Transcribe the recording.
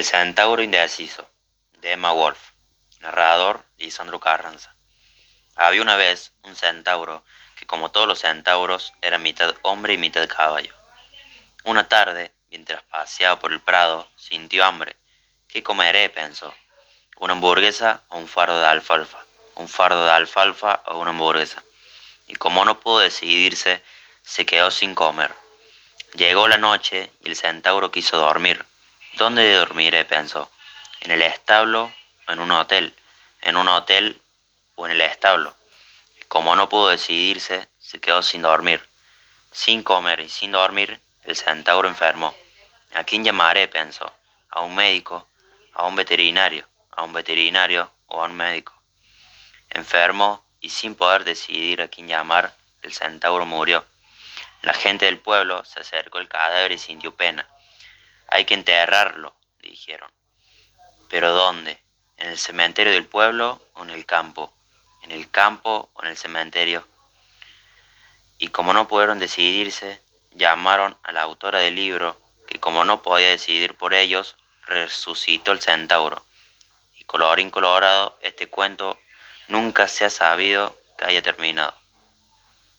El centauro indeciso, de Emma Wolf. Narrador, Lisandro Carranza. Había una vez un centauro que, como todos los centauros, era mitad hombre y mitad caballo. Una tarde, mientras paseaba por el prado, sintió hambre. ¿Qué comeré? pensó. ¿Una hamburguesa o un fardo de alfalfa? ¿Un fardo de alfalfa o una hamburguesa? Y como no pudo decidirse, se quedó sin comer. Llegó la noche y el centauro quiso dormir. ¿Dónde dormiré? pensó. ¿En el establo o en un hotel? ¿En un hotel o en el establo? Como no pudo decidirse, se quedó sin dormir. Sin comer y sin dormir, el centauro enfermó. ¿A quién llamaré? pensó. ¿A un médico? ¿A un veterinario? ¿A un veterinario o a un médico? Enfermó y sin poder decidir a quién llamar, el centauro murió. La gente del pueblo se acercó al cadáver y sintió pena. Hay que enterrarlo, dijeron. ¿Pero dónde? ¿En el cementerio del pueblo o en el campo? ¿En el campo o en el cementerio? Y como no pudieron decidirse, llamaron a la autora del libro, que como no podía decidir por ellos, resucitó el centauro. Y colorín colorado, este cuento nunca se ha sabido que haya terminado.